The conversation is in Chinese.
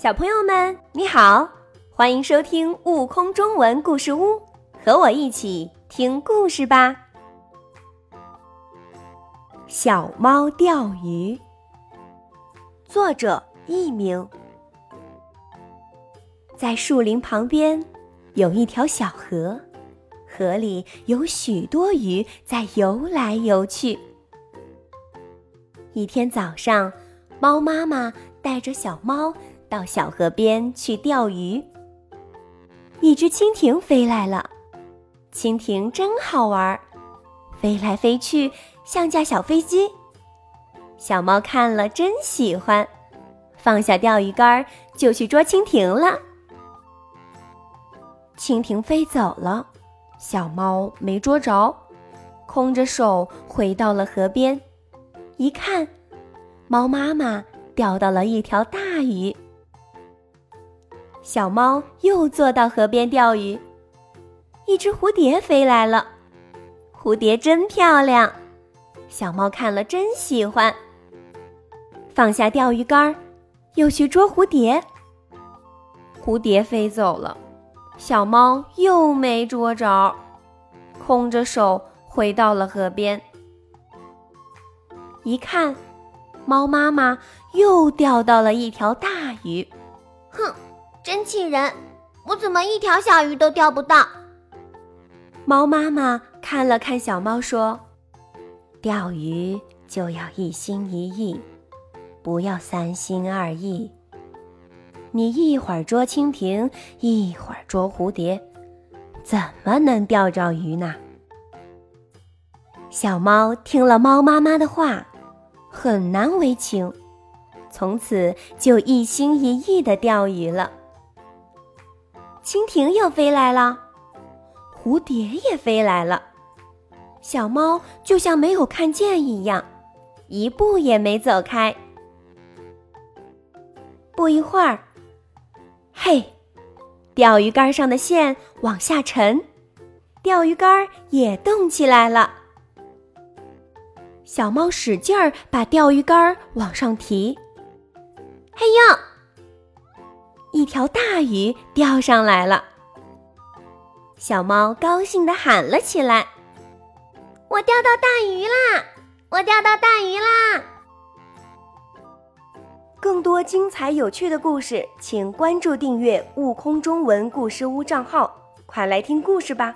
小朋友们，你好，欢迎收听《悟空中文故事屋》，和我一起听故事吧。小猫钓鱼，作者佚名。在树林旁边有一条小河，河里有许多鱼在游来游去。一天早上，猫妈妈带着小猫。到小河边去钓鱼。一只蜻蜓飞来了，蜻蜓真好玩，飞来飞去像架小飞机。小猫看了真喜欢，放下钓鱼竿就去捉蜻蜓了。蜻蜓飞走了，小猫没捉着，空着手回到了河边，一看，猫妈妈钓到了一条大鱼。小猫又坐到河边钓鱼，一只蝴蝶飞来了，蝴蝶真漂亮，小猫看了真喜欢。放下钓鱼竿，又去捉蝴蝶。蝴蝶飞走了，小猫又没捉着，空着手回到了河边。一看，猫妈妈又钓到了一条大鱼，真气人！我怎么一条小鱼都钓不到？猫妈妈看了看小猫，说：“钓鱼就要一心一意，不要三心二意。你一会儿捉蜻蜓，一会儿捉蝴蝶，怎么能钓着鱼呢？”小猫听了猫妈妈的话，很难为情，从此就一心一意的钓鱼了。蜻蜓又飞来了，蝴蝶也飞来了，小猫就像没有看见一样，一步也没走开。不一会儿，嘿，钓鱼竿上的线往下沉，钓鱼竿也动起来了。小猫使劲儿把钓鱼竿往上提，嘿呦！一条大鱼钓上来了，小猫高兴地喊了起来：“我钓到大鱼啦！我钓到大鱼啦！”更多精彩有趣的故事，请关注订阅“悟空中文故事屋”账号，快来听故事吧。